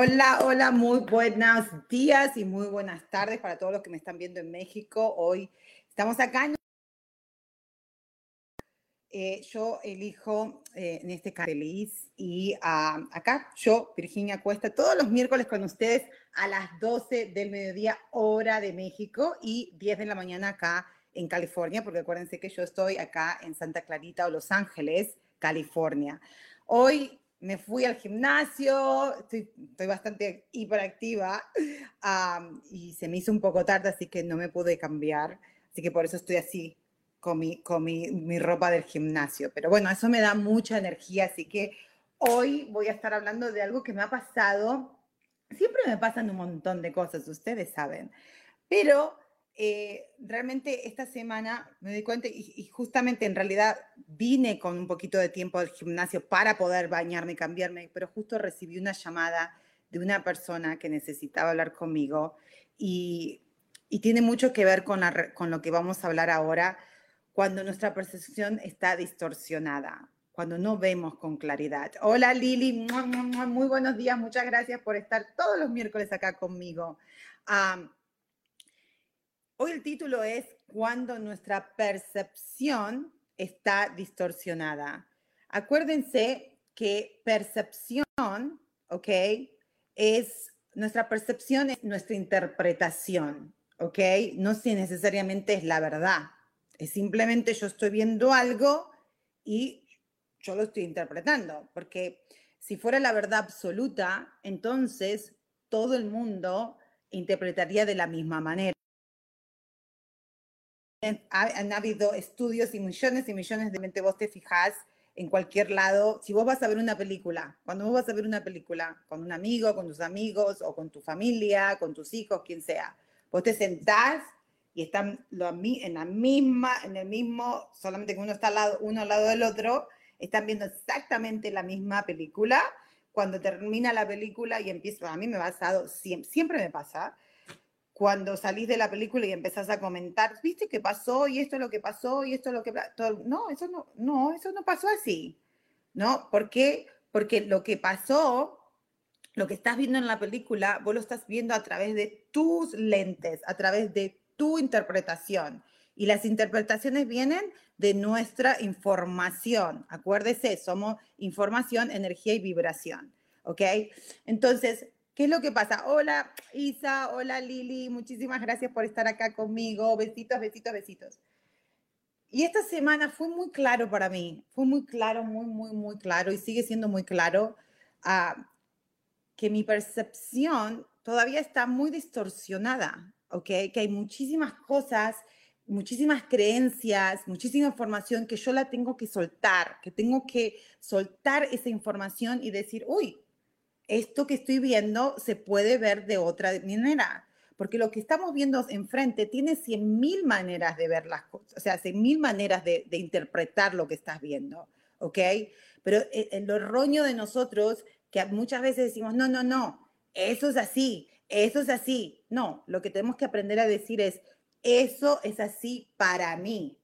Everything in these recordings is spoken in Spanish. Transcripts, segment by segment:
Hola, hola, muy buenos días y muy buenas tardes para todos los que me están viendo en México. Hoy estamos acá. En... Eh, yo elijo eh, en este caso feliz y acá yo, Virginia Cuesta, todos los miércoles con ustedes a las 12 del mediodía hora de México y 10 de la mañana acá en California, porque acuérdense que yo estoy acá en Santa Clarita o Los Ángeles, California. Hoy me fui al gimnasio, estoy, bastante hiperactiva y se me hizo un poco tarde, así que no me pude cambiar, así que por eso estoy así con, mi, con mi, mi ropa del gimnasio. Pero bueno, eso me da mucha energía, así que hoy voy a estar hablando de algo que me ha pasado. Siempre me pasan un montón de cosas, ustedes saben, pero eh, realmente esta semana me di cuenta y, justamente en realidad vine con un poquito de tiempo al gimnasio para poder bañarme y cambiarme, pero justo recibí una llamada de una persona que necesitaba hablar conmigo y, y tiene mucho que ver con, con lo que vamos a hablar ahora cuando nuestra percepción está distorsionada, cuando no vemos con claridad. Hola Lili, muy buenos días, muchas gracias por estar todos los miércoles acá conmigo. Hoy el título es Cuando nuestra percepción está distorsionada. Acuérdense que percepción, ¿ok? Es nuestra percepción, es nuestra interpretación, ¿ok? No si necesariamente es la verdad. Es simplemente yo estoy viendo algo y yo lo estoy interpretando, porque si fuera la verdad absoluta, entonces todo el mundo interpretaría de la misma manera han habido estudios y millones y millones de mente vos te fijas en cualquier lado, si vos vas a ver una película, cuando vos vas a ver una película con un amigo, con tus amigos o con tu familia, con tus hijos, quien sea, vos te sentás y están en la misma, en el mismo, solamente que uno está al lado, uno al lado del otro, están viendo exactamente la misma película. Cuando termina la película y empieza, a mí me ha pasado, siempre, siempre me pasa, cuando salís de la película y empezás a comentar, ¿viste qué pasó? Y esto es lo que pasó, y esto es lo que... no, eso no, no, eso no pasó así, ¿no? ¿Por qué? Porque lo que pasó, lo que estás viendo en la película, vos lo estás viendo a través de tus lentes, a través de tu interpretación. Y las interpretaciones vienen de nuestra información. Acuérdese, somos información, energía y vibración. ¿Ok? Entonces, ¿Qué es lo que pasa? Hola Isa, hola Lili, muchísimas gracias por estar acá conmigo. Besitos, besitos, besitos. Y esta semana fue muy claro para mí, fue muy claro, muy, muy, muy claro y sigue siendo muy claro uh, que mi percepción todavía está muy distorsionada, ¿ok? Que hay muchísimas cosas, muchísimas creencias, muchísima información que yo la tengo que soltar, que tengo que soltar esa información y decir, uy, esto que estoy viendo se puede ver de otra manera, porque lo que estamos viendo enfrente tiene cien mil maneras de ver las cosas, o sea, cien mil maneras de, interpretar lo que estás viendo, ¿ok? Pero el, el erróneo de nosotros, que muchas veces decimos, no, no, no, eso es así, eso es así. No, lo que tenemos que aprender a decir es, eso es así para mí.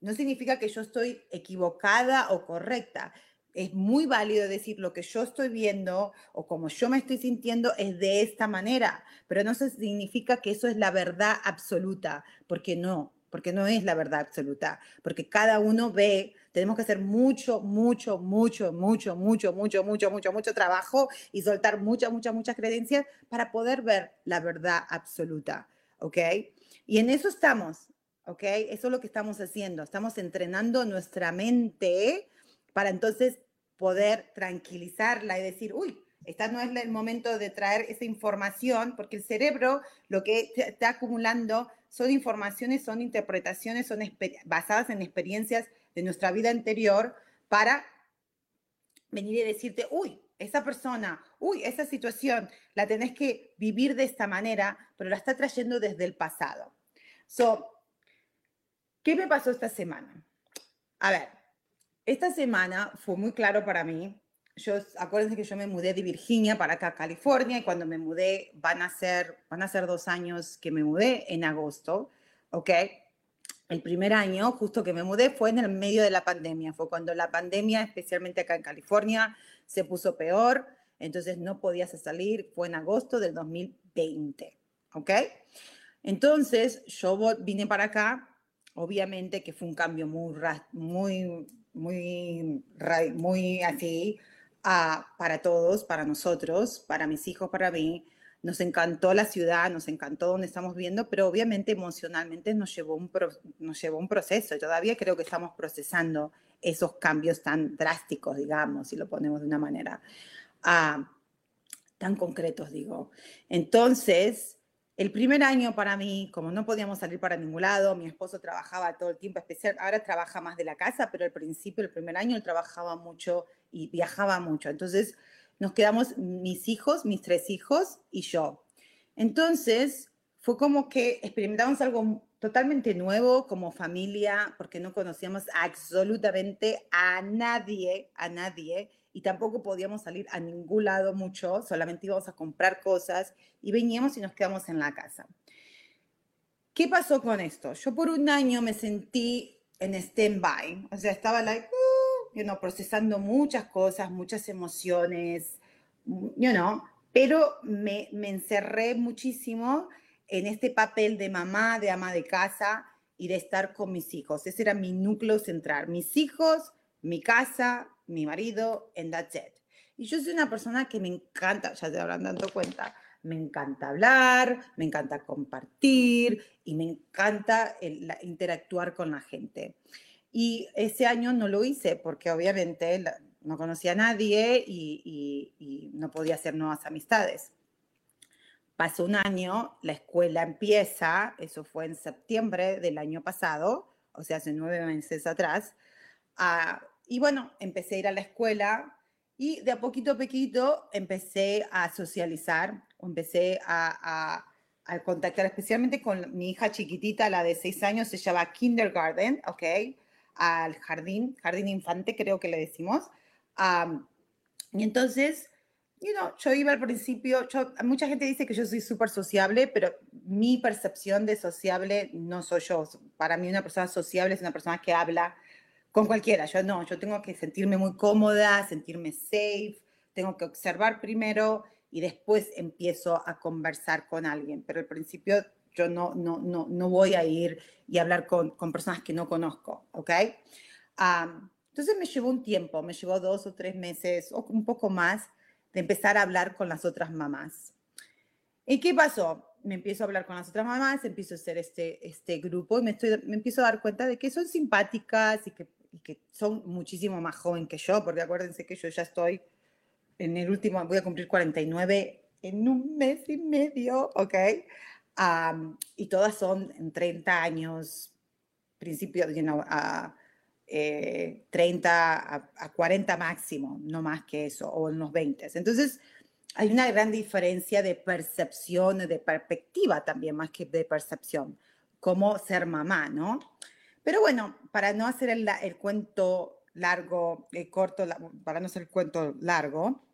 No significa que yo estoy equivocada o correcta es muy válido decir lo que yo estoy viendo o como yo me estoy sintiendo es de esta manera, pero no significa que eso es la verdad absoluta, porque no, porque no es la verdad absoluta, porque cada uno ve, tenemos que hacer mucho, mucho, mucho, mucho, mucho, mucho, mucho, mucho, mucho trabajo y soltar muchas, muchas, muchas creencias para poder ver la verdad absoluta. ¿ok? Y en eso estamos, ¿ok? Eso es lo que estamos haciendo. Estamos entrenando nuestra mente para entonces poder tranquilizarla y decir, uy, esta no es el momento de traer esa información, porque el cerebro lo que está acumulando son informaciones, son interpretaciones, son basadas en experiencias de nuestra vida anterior para venir y decirte, uy, esa persona, uy, esa situación, la tenés que vivir de esta manera, pero la está trayendo desde el pasado. So, ¿qué me pasó esta semana? A ver, esta semana fue muy claro para mí. Yo, acuérdense que yo me mudé de Virginia para acá, California, y cuando me mudé, van a ser, van a ser dos años que me mudé en agosto, ¿ok? el primer año, justo que me mudé, fue en el medio de la pandemia. Fue cuando la pandemia, especialmente acá en California, se puso peor. Entonces no podías salir. Fue en agosto del 2020. ¿Ok? Entonces yo vine para acá. Obviamente que fue un cambio muy, muy, muy, muy así uh, para todos, para nosotros, para mis hijos, para mí nos encantó la ciudad, nos encantó donde estamos viendo, pero obviamente emocionalmente nos llevó un, nos llevó un proceso. Todavía creo que estamos procesando esos cambios tan drásticos, digamos, si lo ponemos de una manera ah, tan concretos, digo. Entonces, el primer año para mí, como no podíamos salir para ningún lado, mi esposo trabajaba todo el tiempo, especial, ahora trabaja más de la casa, pero al principio, el primer año, él trabajaba mucho y viajaba mucho. Entonces, nos quedamos mis hijos, mis tres hijos y yo. Entonces, fue como que experimentamos algo totalmente nuevo como familia, porque no conocíamos absolutamente a nadie, a nadie, y tampoco podíamos salir a ningún lado mucho, solamente íbamos a comprar cosas y veníamos y nos quedamos en la casa. ¿Qué pasó con esto? Yo por un año me sentí en stand-by, o sea, estaba like, you know, procesando muchas cosas, muchas emociones, you know, pero me, me encerré muchísimo en este papel de mamá, de ama de casa y de estar con mis hijos. Ese era mi núcleo central. Mis hijos, mi casa, mi marido, and that's it. Y yo soy una persona que me encanta, ya te habrán dado cuenta, me encanta hablar, me encanta compartir y me encanta interactuar con la gente. Y ese año no lo hice porque obviamente no conocía a nadie y, no podía hacer nuevas amistades. Pasó un año, la escuela empieza, eso fue en septiembre del año pasado, o sea, hace nueve meses atrás. Ah, y bueno, empecé a ir a la escuela y de a poquito a poquito empecé a socializar, empecé a, a, contactar especialmente con mi hija chiquitita, la de seis años, se llama Kindergarten, ¿ok? al jardín, jardín infante creo que le decimos. y entonces, you know, yo iba al principio, mucha gente dice que yo soy súper sociable, pero mi percepción de sociable no soy yo. Para mí una persona sociable es una persona que habla con cualquiera. Yo no, yo tengo que sentirme muy cómoda, sentirme safe, tengo que observar primero y después empiezo a conversar con alguien. Pero al principio yo no, no, no, no voy a ir y hablar con, con personas que no conozco, ¿ok? entonces me llevó un tiempo, me llevó dos o tres meses o un poco más de empezar a hablar con las otras mamás. ¿Y qué pasó? Me empiezo a hablar con las otras mamás, empiezo a hacer este, este grupo y me, estoy, me empiezo a dar cuenta de que son simpáticas y que, y que son muchísimo más joven que yo, porque acuérdense que yo ya estoy en el último, voy a cumplir 49 en un mes y medio, ¿ok? y todas son en 30 años, principio, you know, a 30 a, 40 máximo, no más que eso, o en los 20. Entonces, hay una gran diferencia de percepción, de perspectiva también, más que de percepción, como ser mamá, ¿no? Pero bueno, para no hacer el, el cuento largo, el corto, para no hacer el cuento largo,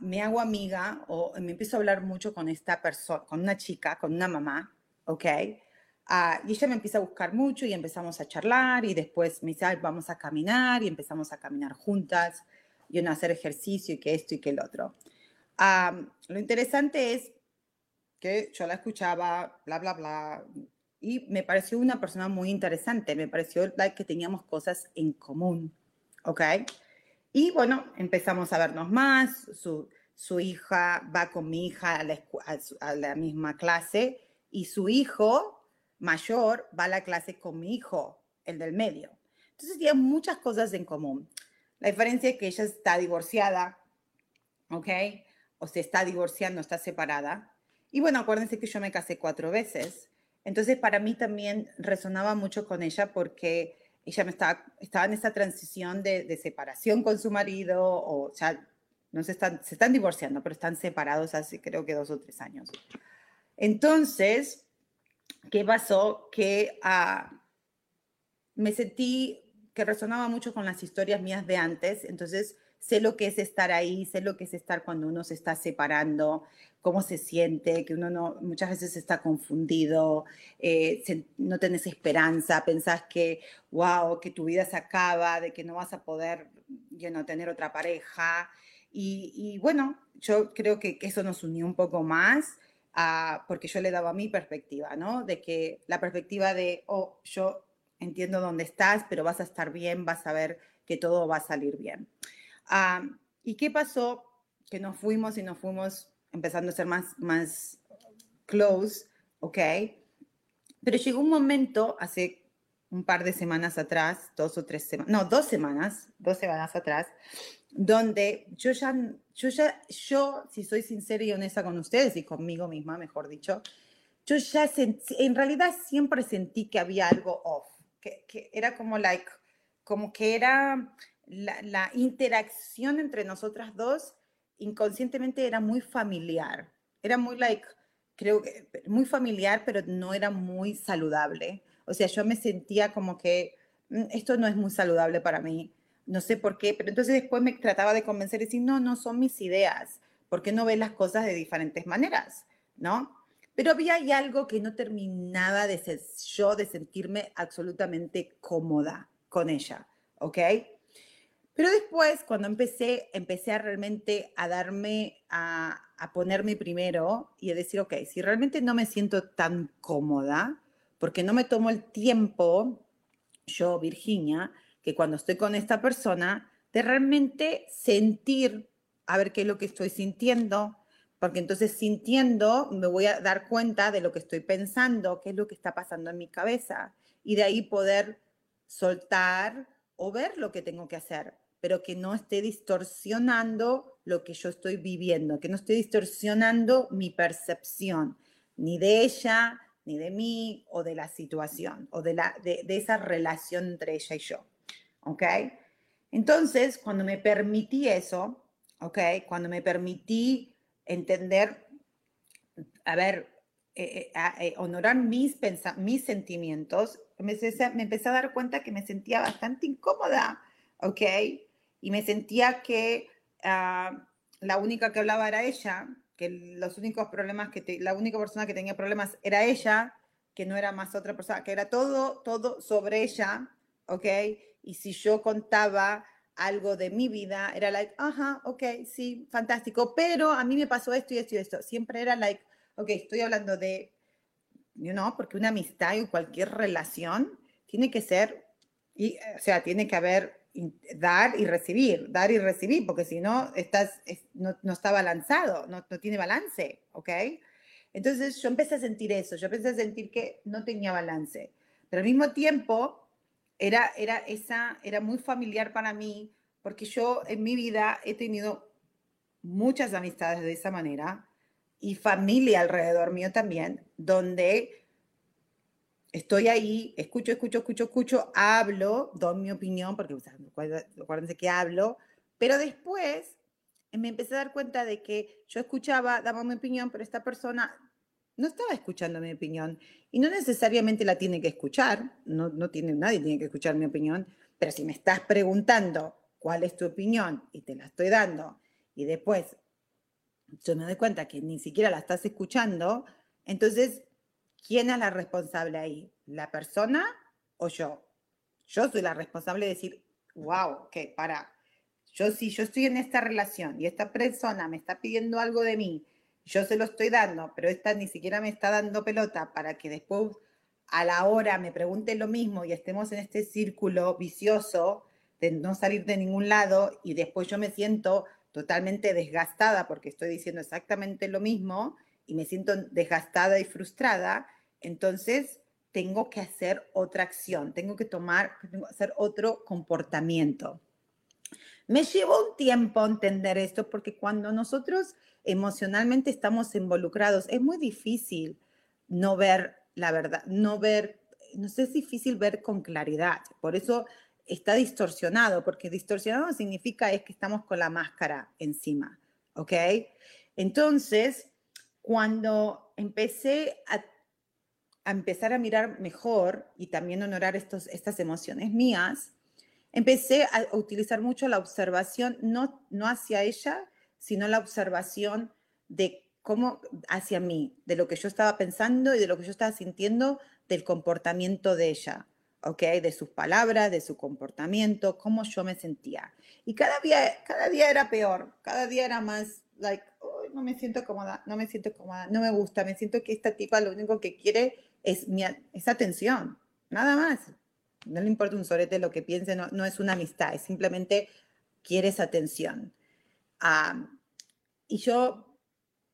me hago amiga o me empiezo a hablar mucho con esta persona, con una chica, con una mamá, ¿ok? y ella me empieza a buscar mucho y empezamos a charlar y después me dice, vamos a caminar y empezamos a caminar juntas y a hacer ejercicio y que esto y que el otro. lo interesante es que yo la escuchaba, bla, bla, bla, y me pareció una persona muy interesante, me pareció que teníamos cosas en común, ¿ok? Y bueno, empezamos a vernos más, su, su hija va con mi hija a la, misma clase y su hijo mayor va a la clase con mi hijo, el del medio. Entonces tienen muchas cosas en común. La diferencia es que ella está divorciada, ¿ok? O se está divorciando, está separada. Y bueno, acuérdense que yo me casé cuatro veces. Entonces para mí también resonaba mucho con ella porque ella me estaba, estaba en esa transición de, de separación con su marido, o sea, no se están, se están divorciando, pero están separados hace creo que dos o tres años. Entonces, ¿qué pasó? Que uh, me sentí que resonaba mucho con las historias mías de antes, entonces sé lo que es estar ahí, sé lo que es estar cuando uno se está separando, cómo se siente, que uno no, muchas veces está confundido, eh, se, no tenés esperanza, pensás que, wow, que tu vida se acaba, de que no vas a poder you know, tener otra pareja. Y, y, bueno, yo creo que, que, eso nos unió un poco más, uh, porque yo le daba mi perspectiva, ¿no? De que la perspectiva de, oh, yo entiendo dónde estás, pero vas a estar bien, vas a ver que todo va a salir bien. Uh, ¿Y qué pasó? Que nos fuimos y nos fuimos empezando a ser más, más close, ¿ok? Pero llegó un momento, hace un par de semanas atrás, dos o tres semanas, no, dos semanas, dos semanas atrás, donde yo ya, yo ya, yo, si soy sincera y honesta con ustedes y conmigo misma, mejor dicho, yo ya sentí, en realidad siempre sentí que había algo off, que, que era como like, como que era la, interacción entre nosotras dos inconscientemente era muy familiar. Era muy like, creo que muy familiar, pero no era muy saludable. O sea, yo me sentía como que mm, esto no es muy saludable para mí. No sé por qué, pero entonces después me trataba de convencer y decir, no, no son mis ideas. ¿Por qué no ves las cosas de diferentes maneras? ¿No? Pero había algo que no terminaba de ser yo, de sentirme absolutamente cómoda con ella. ¿Ok? Pero después, cuando empecé, empecé a realmente a darme, a, a, ponerme primero y a decir, ok, si realmente no me siento tan cómoda, porque no me tomo el tiempo, yo, Virginia, que cuando estoy con esta persona, de realmente sentir, a ver qué es lo que estoy sintiendo, porque entonces sintiendo me voy a dar cuenta de lo que estoy pensando, qué es lo que está pasando en mi cabeza, y de ahí poder soltar o ver lo que tengo que hacer pero que no esté distorsionando lo que yo estoy viviendo, que no esté distorsionando mi percepción, ni de ella, ni de mí, o de la situación, o de, la, de, esa relación entre ella y yo. ¿Ok? Entonces, cuando me permití eso, ¿ok? Cuando me permití entender, a ver, eh, eh, eh, honorar mis, mis sentimientos, me, me empecé a dar cuenta que me sentía bastante incómoda, ¿ok? Y me sentía que uh, la única que hablaba era ella, que los únicos problemas que te, la única persona que tenía problemas era ella, que no era más otra persona, que era todo, todo sobre ella, ¿ok? Y si yo contaba algo de mi vida, era like, ajá, ok, sí, fantástico, pero a mí me pasó esto y esto y esto. Siempre era like, ok, estoy hablando de, you know, porque una amistad o cualquier relación tiene que ser, y, o sea, tiene que haber dar y recibir, dar y recibir, porque si no, estás, no, no, está balanzado, no, no, tiene balance, ¿ok? Entonces yo empecé a sentir eso, yo empecé a sentir que no tenía balance, pero al mismo tiempo era, era, esa, era muy familiar para mí, porque yo en mi vida he tenido muchas amistades de esa manera y familia alrededor mío también, donde estoy ahí, escucho, escucho, escucho, escucho, hablo, doy mi opinión, porque acuérdense que hablo, pero después me empecé a dar cuenta de que yo escuchaba, daba mi opinión, pero esta persona no estaba escuchando mi opinión y no necesariamente la tiene que escuchar, no, no tiene, nadie tiene que escuchar mi opinión, pero si me estás preguntando cuál es tu opinión y te la estoy dando y después yo me doy cuenta que ni siquiera la estás escuchando, entonces ¿Quién es la responsable ahí? ¿La persona o yo? Yo soy la responsable de decir, wow, que para, yo si yo estoy en esta relación y esta persona me está pidiendo algo de mí, yo se lo estoy dando, pero esta ni siquiera me está dando pelota para que después a la hora me pregunte lo mismo y estemos en este círculo vicioso de no salir de ningún lado y después yo me siento totalmente desgastada porque estoy diciendo exactamente lo mismo y me siento desgastada y frustrada, entonces tengo que hacer otra acción, tengo que tomar, hacer otro comportamiento. Me llevó un tiempo entender esto porque cuando nosotros emocionalmente estamos involucrados, es muy difícil no ver la verdad, no ver, no sé, es difícil ver con claridad. Por eso está distorsionado, porque distorsionado significa es que estamos con la máscara encima, ¿ok? Entonces, cuando empecé a, empezar a mirar mejor y también honorar estos, estas emociones mías, empecé a utilizar mucho la observación, no, no hacia ella, sino la observación de cómo hacia mí, de lo que yo estaba pensando y de lo que yo estaba sintiendo del comportamiento de ella, ¿ok? De sus palabras, de su comportamiento, cómo yo me sentía. Y cada día, cada día era peor, cada día era más, like, no me siento cómoda, no me siento cómoda, no me gusta, me siento que esta tipa lo único que quiere es, mi, es atención, nada más. No le importa un sorete lo que piense, no, no es una amistad, es simplemente quieres atención. y yo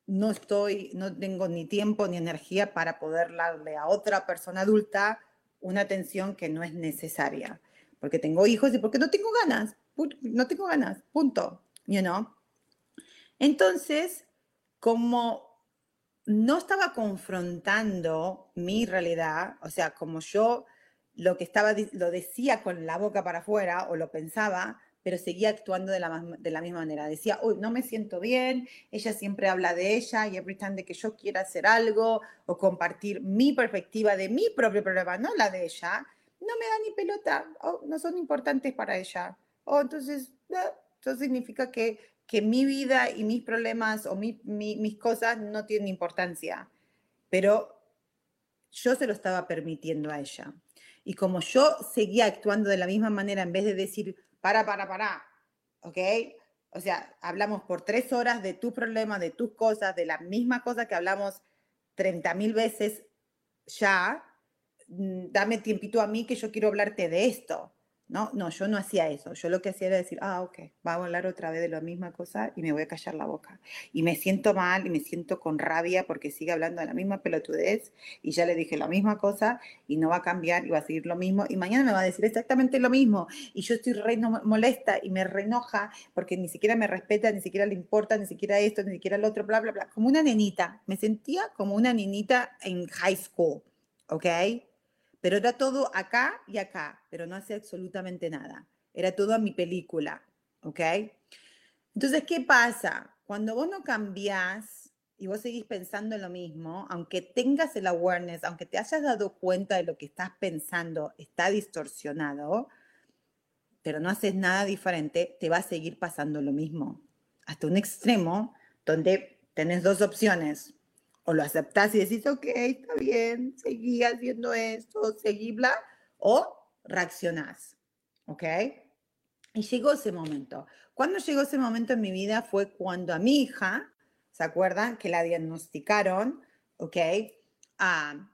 no estoy, no tengo ni tiempo ni energía para poder darle a otra persona adulta una atención que no es necesaria, porque tengo hijos y porque no tengo ganas, no tengo ganas, punto, you know. Entonces, como no estaba confrontando mi realidad, o sea, como yo lo que estaba, lo decía con la boca para afuera o lo pensaba, pero seguía actuando de la, de la misma manera. Decía, uy, no me siento bien, ella siempre habla de ella y every time de que yo quiera hacer algo o compartir mi perspectiva de mi propio problema, no la de ella, no me da ni pelota, no son importantes para ella. O entonces, eso significa que que mi vida y mis problemas o mis cosas no tienen importancia, pero yo se lo estaba permitiendo a ella. Y como yo seguía actuando de la misma manera, en vez de decir, para, para, para, ¿ok? O sea, hablamos por tres horas de tus problemas, de tus cosas, de la misma cosa que hablamos 30 mil veces ya, mm, dame tiempito a mí que yo quiero hablarte de esto. No, no, yo no hacía eso. Yo lo que hacía era decir, ah, ok, va a hablar otra vez de la misma cosa y me voy a callar la boca. Y me siento mal y me siento con rabia porque sigue hablando de la misma pelotudez y ya le dije la misma cosa y no va a cambiar y va a seguir lo mismo. Y mañana me va a decir exactamente lo mismo. Y yo estoy re molesta y me reenoja porque ni siquiera me respeta, ni siquiera le importa, ni siquiera esto, ni siquiera lo otro, bla, bla, bla. Como una nenita. Me sentía como una nenita en high school, ¿ok? Pero era todo acá y acá, pero no hacía absolutamente nada. Era todo a mi película, ¿ok? Entonces, ¿qué pasa? Cuando vos no cambiás y vos seguís pensando en lo mismo, aunque tengas el awareness, aunque te hayas dado cuenta de lo que estás pensando está distorsionado, pero no haces nada diferente, te va a seguir pasando lo mismo. Hasta un extremo donde tenés dos opciones o lo aceptas y decís, ok, está bien, seguí haciendo esto, seguí bla, o reaccionás, ¿ok? Y llegó ese momento. Cuando llegó ese momento en mi vida fue cuando a mi hija, ¿se acuerdan? Que la diagnosticaron, ¿ok? Ah,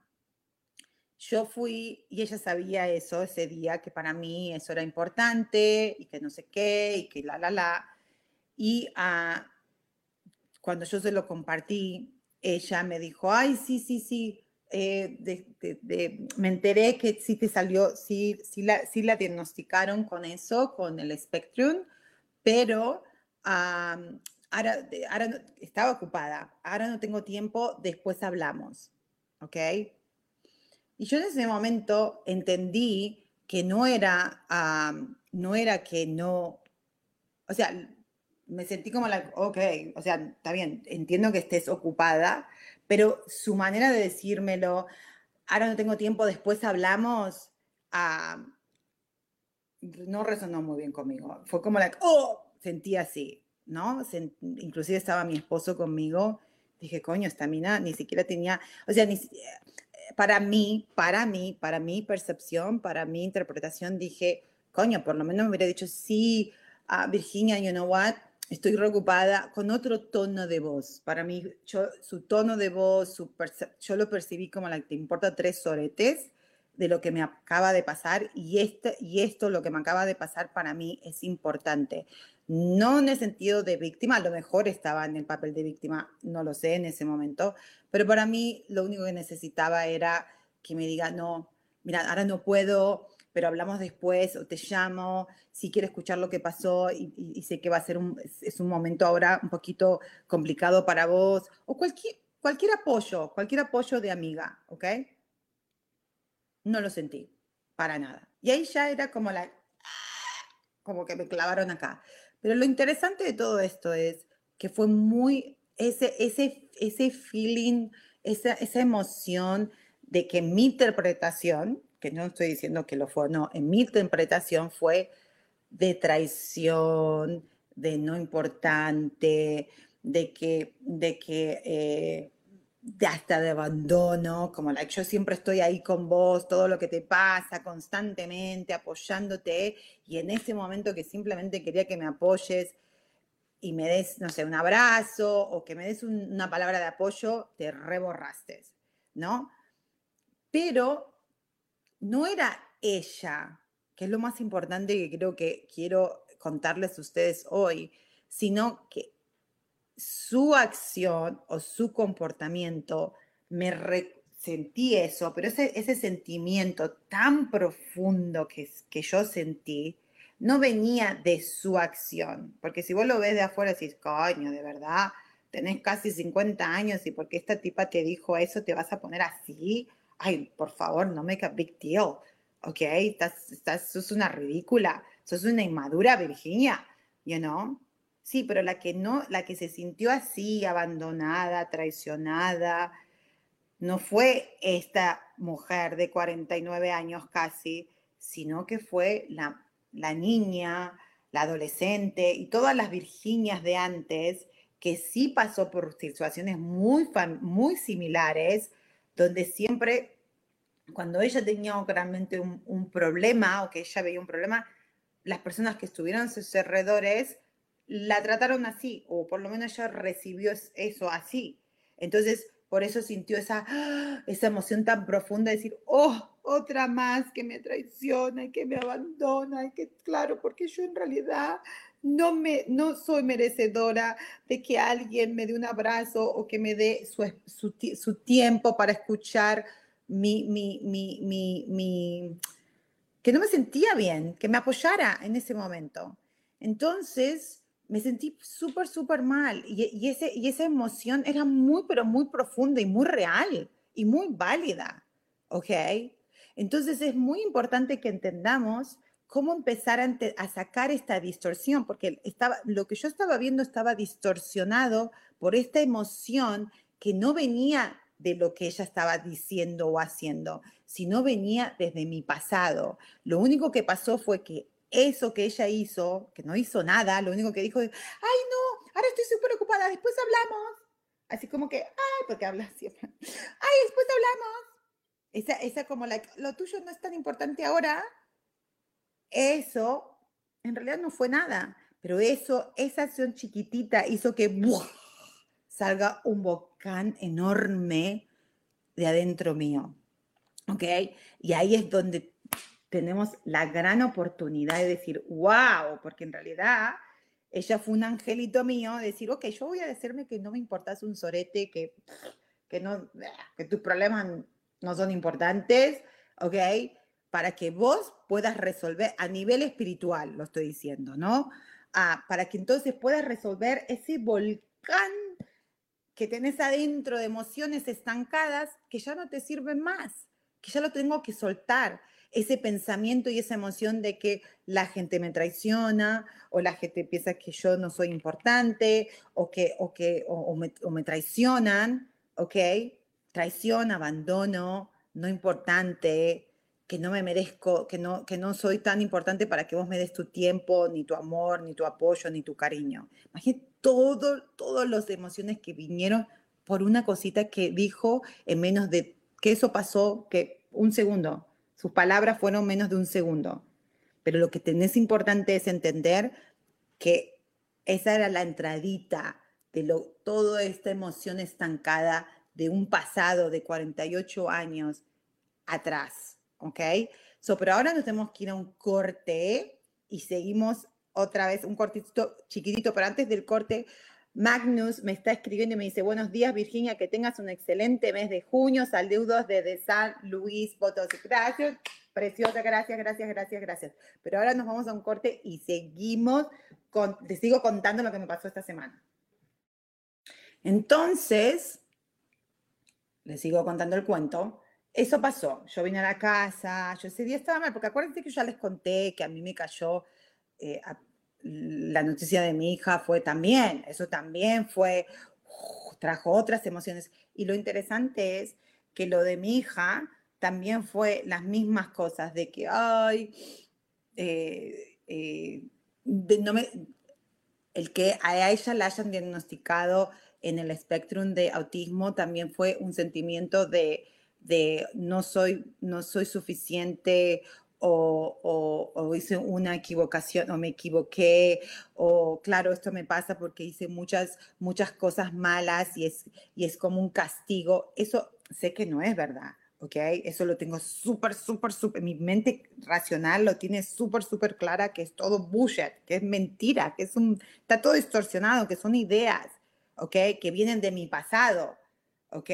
yo fui y ella sabía eso ese día, que para mí eso era importante y que no sé qué y que la, la, la. Y ah, cuando yo se lo compartí, ella me dijo, ay, sí, sí, sí, eh, me enteré que sí te salió, sí, sí, la, sí la diagnosticaron con eso, con el Spectrum, pero ahora, ahora estaba ocupada, ahora no tengo tiempo, después hablamos, ¿ok? Y yo en ese momento entendí que no era, no era que no, o sea, me sentí como la, ok, o sea, está bien, entiendo que estés ocupada, pero su manera de decírmelo, ahora no tengo tiempo, después hablamos, ah, no resonó muy bien conmigo. Fue como la, oh, sentí así, ¿no? inclusive estaba mi esposo conmigo, dije, coño, esta mina ni siquiera tenía, o sea, ni, para mí, para mí, para mi percepción, para mi interpretación, dije, coño, por lo menos me hubiera dicho, sí, uh, Virginia, you know what, estoy preocupada con otro tono de voz. Para mí, yo, su tono de voz, su yo lo percibí como la que te importa tres soretes. de lo que me acaba de pasar y, este, y esto, lo que me acaba de pasar para mí es importante. No en el sentido de víctima, a lo mejor estaba en el papel de víctima, no lo sé en ese momento, pero para mí lo único que necesitaba era que me diga, no, mira, ahora no puedo, pero hablamos después o te llamo, si quiero escuchar lo que pasó y, sé que va a ser un, es un momento ahora un poquito complicado para vos, o cualquier, cualquier apoyo, cualquier apoyo de amiga, ¿ok? No lo sentí, para nada. Y ahí ya era como la, como que me clavaron acá. Pero lo interesante de todo esto es que fue muy, ese, ese, ese feeling, esa, esa emoción de que mi interpretación, no estoy diciendo que lo fue, no, en mi interpretación fue de traición, de no importante, de que, de que eh, de hasta de abandono, como la, yo siempre estoy ahí con vos, todo lo que te pasa, constantemente apoyándote, y en ese momento que simplemente quería que me apoyes y me des, no sé, un abrazo o que me des una palabra de apoyo, te reborraste, ¿no? Pero no era ella, que es lo más importante que creo que quiero contarles a ustedes hoy, sino que su acción o su comportamiento me sentí eso, pero ese, ese sentimiento tan profundo que, que yo sentí no venía de su acción, porque si vos lo ves de afuera decís, coño, de verdad, tenés casi 50 años y porque esta tipa te dijo eso te vas a poner así, ay, por favor, no make a big deal, ¿ok? Estás, estás, sos una ridícula, sos una inmadura, Virginia, you know? Sí, pero la que no, la que se sintió así, abandonada, traicionada, no fue esta mujer de 49 años casi, sino que fue la, la niña, la adolescente y todas las Virginias de antes que sí pasó por situaciones muy, muy similares, donde siempre, cuando ella tenía realmente un, problema o que ella veía un problema, las personas que estuvieron a sus alrededores la trataron así, o por lo menos ella recibió eso así. Entonces, por eso sintió esa, esa emoción tan profunda de decir, oh, otra más que me traiciona y que me abandona, y que claro, porque yo en realidad no, me, no soy merecedora de que alguien me dé un abrazo o que me dé su, su, tiempo para escuchar mi, mi, mi, mi, que no me sentía bien, que me apoyara en ese momento. Entonces, me sentí súper, súper mal y, ese, y esa emoción era muy, pero muy profunda y muy real y muy válida, ¿ok? Entonces es muy importante que entendamos cómo empezar a, sacar esta distorsión, porque estaba, lo que yo estaba viendo estaba distorsionado por esta emoción que no venía de lo que ella estaba diciendo o haciendo, sino venía desde mi pasado. Lo único que pasó fue que eso que ella hizo, que no hizo nada, lo único que dijo es, ay no, ahora estoy súper ocupada, después hablamos. Así como que, ay, porque habla siempre. Ay, después hablamos. Esa, esa como la, lo tuyo no es tan importante ahora, eso en realidad no fue nada, pero eso, esa acción chiquitita hizo que salga un volcán enorme de adentro mío. ¿Ok? Y ahí es donde tenemos la gran oportunidad de decir, wow, porque en realidad ella fue un angelito mío, de decir, ok, yo voy a decirme que no me importas un sorete, que, que, no, que tus problemas no son importantes, ¿ok? Para que vos puedas resolver a nivel espiritual, lo estoy diciendo, ¿no? Ah, para que entonces puedas resolver ese volcán que tenés adentro de emociones estancadas que ya no te sirven más, que ya lo tengo que soltar. Ese pensamiento y esa emoción de que la gente me traiciona o la gente piensa que yo no soy importante o que, o que o me, o me traicionan, ¿ok? Traición, abandono, no importante, que no me merezco, que no, que no soy tan importante para que vos me des tu tiempo, ni tu amor, ni tu apoyo, ni tu cariño. Imagínate todo, todas las emociones que vinieron por una cosita que dijo en menos de, que eso pasó, que un segundo. Sus palabras fueron menos de un segundo. Pero lo que tenés importante es entender que esa era la entradita de lo, toda esta emoción estancada de un pasado de 48 años atrás. ¿Ok? So, pero ahora nos tenemos que ir a un corte y seguimos otra vez, un cortito chiquitito, pero antes del corte, Magnus me está escribiendo y me dice, buenos días Virginia, que tengas un excelente mes de junio, saludos desde San Luis Potosí. Gracias, preciosa, gracias, gracias, gracias, gracias. Pero ahora nos vamos a un corte y seguimos, con, te sigo contando lo que me pasó esta semana. Entonces, les sigo contando el cuento. Eso pasó. Yo vine a la casa, yo ese día estaba mal, porque acuérdense que yo ya les conté que a mí me cayó eh, la noticia de mi hija, fue también, eso también fue, trajo otras emociones. Y lo interesante es que lo de mi hija también fue las mismas cosas, de que, ay, eh, eh, no me, el que a ella la hayan diagnosticado en el espectro de autismo también fue un sentimiento de, de no, soy, no soy suficiente o, o, hice una equivocación o me equivoqué o claro, esto me pasa porque hice muchas, muchas cosas malas y es, y es como un castigo. Eso sé que no es verdad. ¿ok? Eso lo tengo súper, súper, súper, mi mente racional lo tiene súper, súper clara que es todo bullshit, que es mentira, que es un, está todo distorsionado, que son ideas. ¿ok? Que vienen de mi pasado, ¿ok?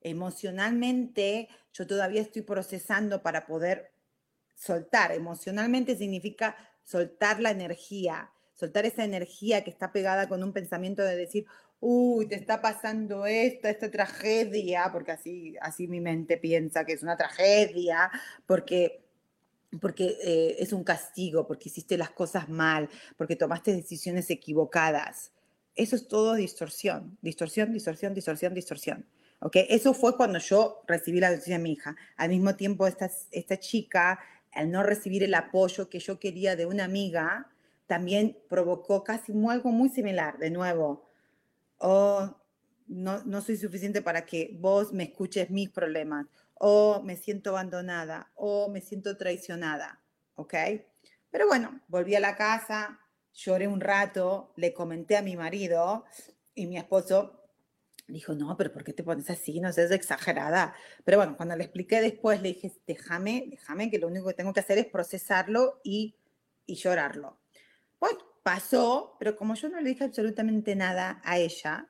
Emocionalmente, yo todavía estoy procesando para poder soltar. Emocionalmente significa soltar la energía, soltar esa energía que está pegada con un pensamiento de decir, uy, te está pasando esta, esta tragedia, porque así, así mi mente piensa que es una tragedia, porque porque eh, es un castigo, porque hiciste las cosas mal, porque tomaste decisiones equivocadas. Eso es todo distorsión, distorsión, distorsión, distorsión, distorsión. ¿Ok? Eso fue cuando yo recibí la noticia de mi hija. Al mismo tiempo, esta, esta chica, al no recibir el apoyo que yo quería de una amiga, también provocó casi algo muy similar, de nuevo. O no, no soy suficiente para que vos me escuches mis problemas. O me siento abandonada. O me siento traicionada. ¿Ok? Pero bueno, volví a la casa, lloré un rato, le comenté a mi marido y mi esposo dijo, no, pero ¿por qué te pones así? No seas exagerada. Pero bueno, cuando le expliqué después, le dije, déjame, déjame, que lo único que tengo que hacer es procesarlo y, y llorarlo. Pues pasó, pero como yo no le dije absolutamente nada a ella,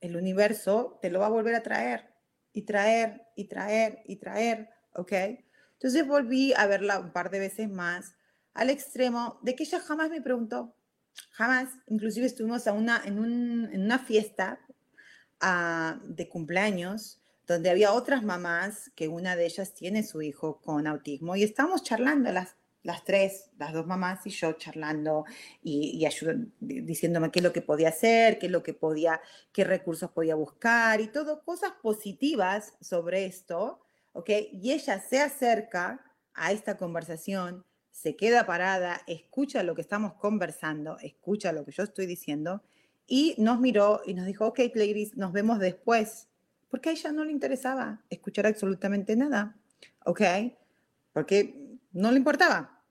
el universo te lo va a volver a traer y traer y traer y traer, ¿ok? Entonces volví a verla un par de veces más al extremo de que ella jamás me preguntó, jamás, inclusive estuvimos a una, en, una fiesta ah, de cumpleaños donde había otras mamás que una de ellas tiene su hijo con autismo y estábamos charlando las, las tres, las dos mamás y yo charlando y, y diciéndome qué es lo que podía hacer, qué es lo que podía, qué recursos podía buscar y todo, cosas positivas sobre esto, ¿ok? Y ella se acerca a esta conversación se queda parada, escucha lo que estamos conversando, escucha lo que yo estoy diciendo y nos miró y nos dijo, ok, ladies, nos vemos después, porque a ella no le interesaba escuchar absolutamente nada, ¿ok? Porque no le importaba.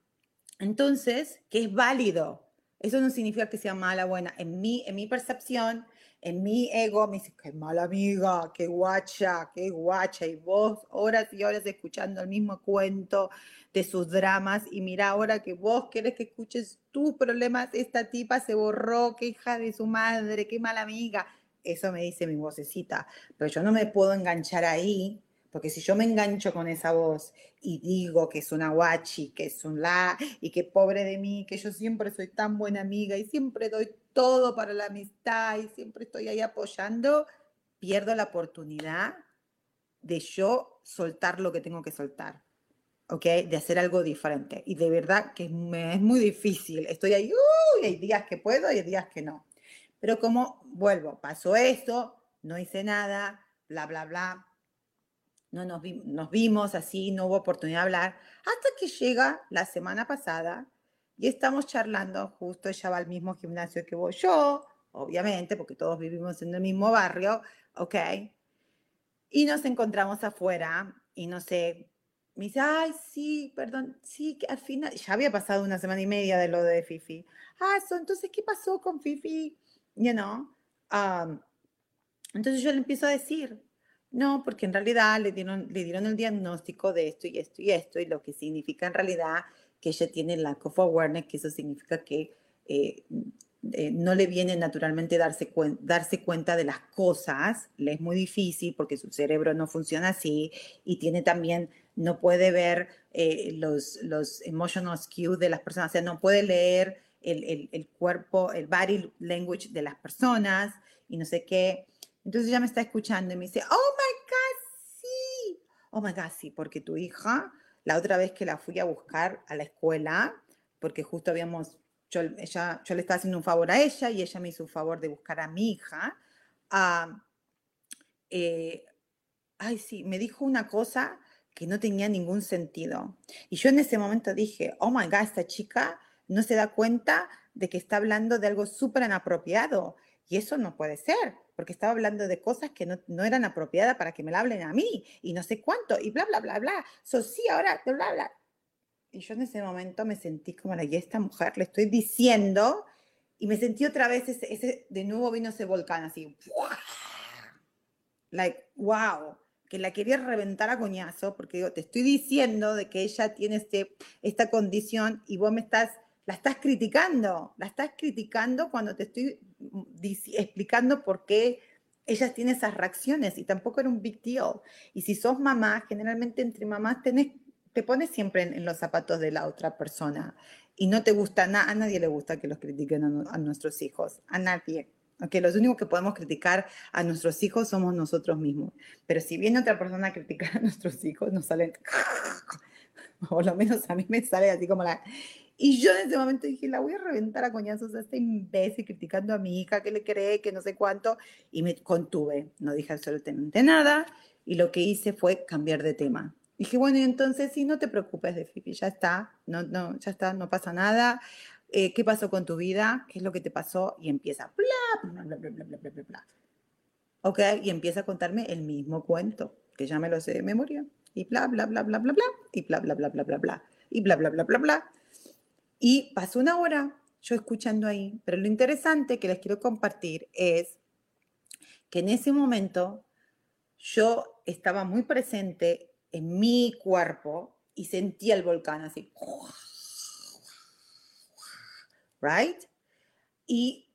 Entonces, que es válido. Eso no significa que sea mala, buena. En mi, en mi percepción, en mi ego me dice, qué mala amiga, qué guacha, qué guacha, y vos horas y horas escuchando el mismo cuento de sus dramas, y mira ahora que vos querés que escuches tus problemas, esta tipa se borró, qué hija de su madre, qué mala amiga. Eso me dice mi vocecita, pero yo no me puedo enganchar ahí porque si yo me engancho con esa voz y digo que es una guachi, que es un la, y que pobre de mí, que yo siempre soy tan buena amiga y siempre doy todo para la amistad y siempre estoy ahí apoyando, pierdo la oportunidad de yo soltar lo que tengo que soltar. ¿ok? De hacer algo diferente. Y de verdad que me es muy difícil. Estoy ahí, uy, hay días que puedo y hay días que no. Pero como vuelvo, pasó esto, no hice nada, bla, bla, bla, no nos, vimos así, no hubo oportunidad de hablar, hasta que llega la semana pasada y estamos charlando, justo ella va al mismo gimnasio que voy yo, obviamente, porque todos vivimos en el mismo barrio, ¿ok? Y nos encontramos afuera y no sé, me dice, ay, sí, perdón, sí, que al final, ya había pasado una semana y media de lo de Fifi. Ah, entonces, ¿qué pasó con Fifi? You know? Um, entonces yo le empiezo a decir, No, porque en realidad le dieron, le dieron el diagnóstico de esto y esto y esto, y lo que significa en realidad que ella tiene lack of awareness, que eso significa que eh, eh, no le viene naturalmente darse, darse cuenta de las cosas, le es muy difícil porque su cerebro no funciona así y tiene también, no puede ver eh, los, los emotional cues de las personas, o sea, no puede leer el, el, el, cuerpo, el body language de las personas y no sé qué. Entonces ella me está escuchando y me dice, oh my God, sí, oh my God, sí, porque tu hija, la otra vez que la fui a buscar a la escuela, porque justo habíamos yo, ella, yo le estaba haciendo un favor a ella y ella me hizo un favor de buscar a mi hija. Eh, ay, sí, me dijo una cosa que no tenía ningún sentido. Y yo en ese momento dije, oh my God, esta chica no se da cuenta de que está hablando de algo súper inapropiado. Y eso no puede ser, porque estaba hablando de cosas que no, no, eran apropiadas para que me la hablen a mí y no sé cuánto, y bla, bla, bla, bla. So, sí, ahora, bla, bla. Y yo en ese momento me sentí como la y esta mujer le estoy diciendo y me sentí otra vez ese, de nuevo vino ese volcán así. Like, wow, que la quería reventar a coñazo porque digo, te estoy diciendo de que ella tiene este, esta condición y vos me estás, la estás criticando, la estás criticando cuando te estoy explicando por qué ella tiene esas reacciones y tampoco era un big deal. Y si sos mamá, generalmente entre mamás te pones siempre en, los zapatos de la otra persona y no te gusta, nada a nadie le gusta que los critiquen a, nuestros hijos, a nadie. Okay, los únicos que podemos criticar a nuestros hijos somos nosotros mismos. Pero si viene otra persona a criticar a nuestros hijos, nos salen, o lo menos a mí me sale así como la... Y yo en ese momento dije, la voy a reventar a coñazos a este imbécil criticando a mi hija, que le cree, que no sé cuánto, y me contuve, no dije absolutamente nada, y lo que hice fue cambiar de tema. Dije, bueno, y entonces sí, no te preocupes de Fifi, ya está, no, no, ya está, no pasa nada. Eh, ¿Qué pasó con tu vida? ¿Qué es lo que te pasó? Y empieza, bla, bla, bla, bla, bla, bla, bla, bla. Ok, y empieza a contarme el mismo cuento, que ya me lo sé de memoria. Y bla, bla, bla, bla, bla, bla, y bla, bla, bla, bla, bla, bla, y bla, bla, bla, bla, bla. Y pasó una hora yo escuchando ahí, pero lo interesante que les quiero compartir es que en ese momento yo estaba muy presente en mi cuerpo y sentía el volcán así. Right? Y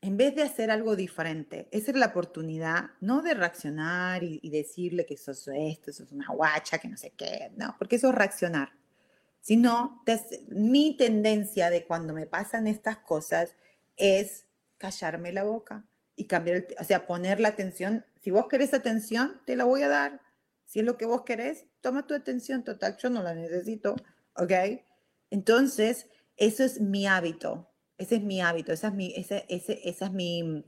en vez de hacer algo diferente, esa era la oportunidad, no de reaccionar y, decirle que sos esto, sos una guacha, que no sé qué, no, porque eso es reaccionar. Sino, mi tendencia de cuando me pasan estas cosas es callarme la boca y cambiar, o sea, poner la atención. Si vos querés atención, te la voy a dar. Si es lo que vos querés, toma tu atención total, yo no la necesito, ¿ok? Entonces, eso es mi hábito, ese es mi hábito, esa es mi, ese, ese, esa es mi,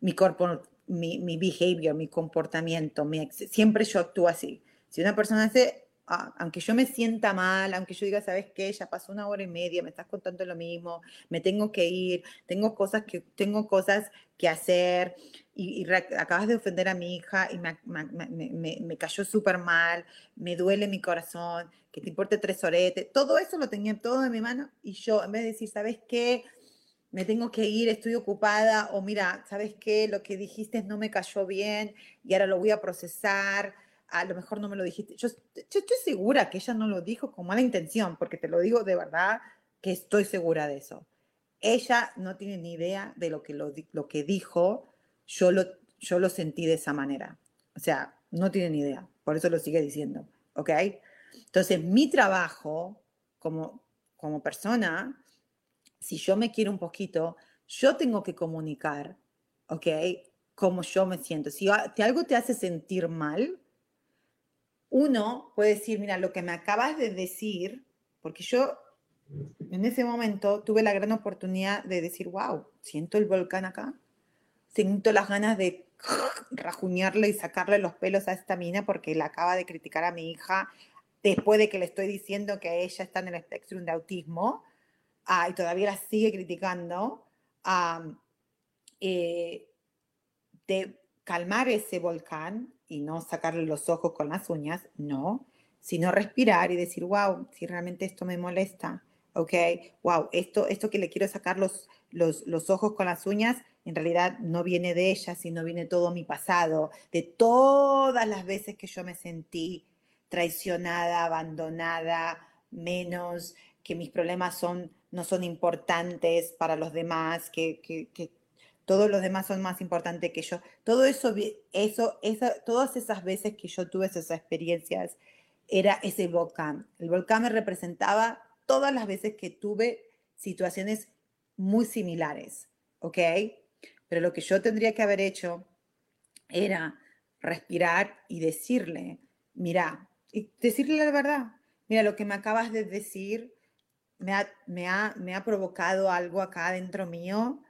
mi, corpo, mi, mi behavior, mi comportamiento, mi, siempre yo actúo así. Si una persona hace Ah, aunque yo me sienta mal, aunque yo diga, ¿sabes qué? Ya pasó una hora y media, me estás contando lo mismo, me tengo que ir, tengo cosas que, tengo cosas que hacer y, acabas de ofender a mi hija y me, me, me, cayó súper mal, me duele mi corazón, que te importe tres oretes, todo eso lo tenía todo en mi mano y yo en vez de decir, ¿sabes qué? me tengo que ir, estoy ocupada, o mira, ¿sabes qué? Lo que dijiste no me cayó bien y ahora lo voy a procesar a lo mejor no me lo dijiste. Yo, estoy segura que ella no lo dijo con mala intención, porque te lo digo de verdad que estoy segura de eso. Ella no tiene ni idea de lo que, lo, que dijo, yo lo, yo lo sentí de esa manera. O sea, no tiene ni idea, por eso lo sigue diciendo, ¿ok? Entonces, mi trabajo como, como persona, si yo me quiero un poquito, yo tengo que comunicar, ¿ok? Cómo yo me siento. Si, si algo te hace sentir mal, uno puede decir, mira, lo que me acabas de decir, porque yo en ese momento tuve la gran oportunidad de decir, wow, siento el volcán acá, siento las ganas de rajuñarle y sacarle los pelos a esta mina porque la acaba de criticar a mi hija después de que le estoy diciendo que ella está en el espectro de autismo ah, y todavía la sigue criticando, eh, de calmar ese volcán y no sacarle los ojos con las uñas, no, sino respirar y decir, wow, si realmente esto me molesta, ok, wow, esto, esto que le quiero sacar los, los, los ojos con las uñas, en realidad no viene de ella, sino viene todo mi pasado, de todas las veces que yo me sentí traicionada, abandonada, menos, que mis problemas son, no son importantes para los demás, que, que, todos los demás son más importantes que yo. Todo eso, eso, todas esas veces que yo tuve esas experiencias, era ese volcán. El volcán me representaba todas las veces que tuve situaciones muy similares, ¿ok? Pero lo que yo tendría que haber hecho era respirar y decirle, mira, y decirle la verdad, mira, lo que me acabas de decir me ha, me ha, me ha provocado algo acá dentro mío